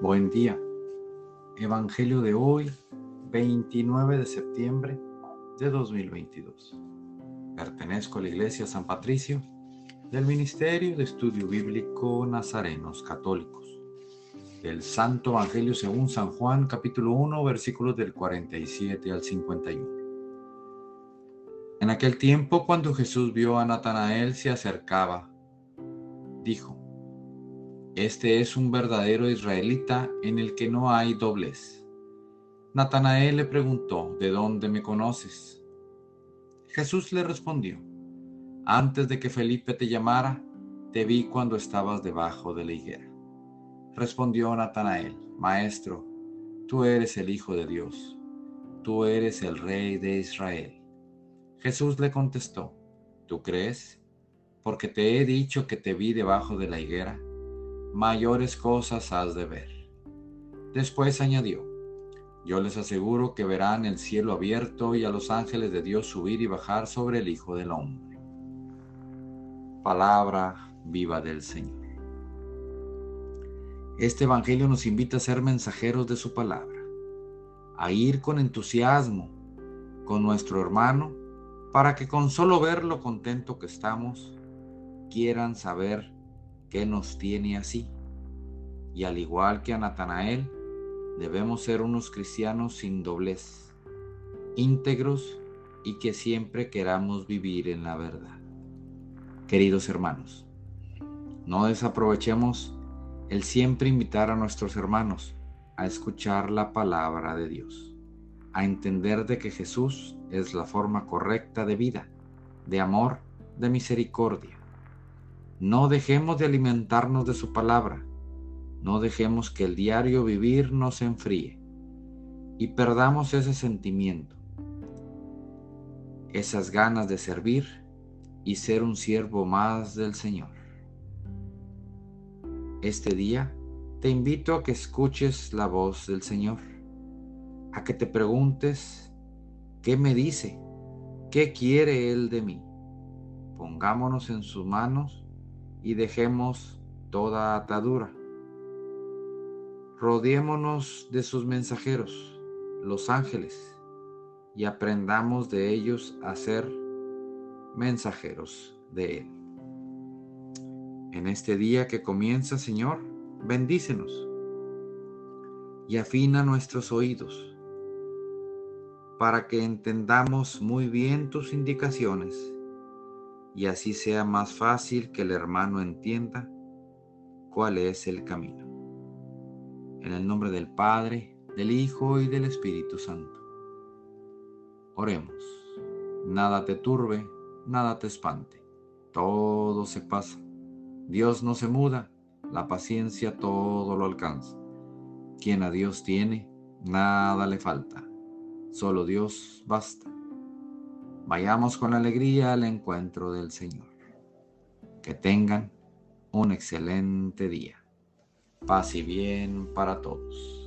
Buen día. Evangelio de hoy, 29 de septiembre de 2022. Pertenezco a la Iglesia San Patricio del Ministerio de Estudio Bíblico Nazarenos Católicos. El Santo Evangelio según San Juan, capítulo 1, versículos del 47 al 51. En aquel tiempo, cuando Jesús vio a Natanael se acercaba, dijo, este es un verdadero israelita en el que no hay doblez. Natanael le preguntó, ¿de dónde me conoces? Jesús le respondió, antes de que Felipe te llamara, te vi cuando estabas debajo de la higuera. Respondió Natanael, Maestro, tú eres el Hijo de Dios, tú eres el Rey de Israel. Jesús le contestó, ¿tú crees? Porque te he dicho que te vi debajo de la higuera mayores cosas has de ver. Después añadió, yo les aseguro que verán el cielo abierto y a los ángeles de Dios subir y bajar sobre el Hijo del Hombre. Palabra viva del Señor. Este Evangelio nos invita a ser mensajeros de su palabra, a ir con entusiasmo con nuestro hermano para que con solo ver lo contento que estamos, quieran saber que nos tiene así. Y al igual que a Natanael, debemos ser unos cristianos sin doblez, íntegros y que siempre queramos vivir en la verdad. Queridos hermanos, no desaprovechemos el siempre invitar a nuestros hermanos a escuchar la palabra de Dios, a entender de que Jesús es la forma correcta de vida, de amor, de misericordia no dejemos de alimentarnos de su palabra. No dejemos que el diario vivir nos enfríe y perdamos ese sentimiento, esas ganas de servir y ser un siervo más del Señor. Este día te invito a que escuches la voz del Señor, a que te preguntes, ¿qué me dice? ¿Qué quiere Él de mí? Pongámonos en sus manos y dejemos toda atadura. Rodeémonos de sus mensajeros, los ángeles, y aprendamos de ellos a ser mensajeros de Él. En este día que comienza, Señor, bendícenos y afina nuestros oídos para que entendamos muy bien tus indicaciones y así sea más fácil que el hermano entienda cuál es el camino. En el nombre del Padre, del Hijo y del Espíritu Santo. Oremos. Nada te turbe, nada te espante. Todo se pasa. Dios no se muda, la paciencia todo lo alcanza. Quien a Dios tiene, nada le falta. Solo Dios basta. Vayamos con alegría al encuentro del Señor. Que tengan un excelente día. Paz y bien para todos.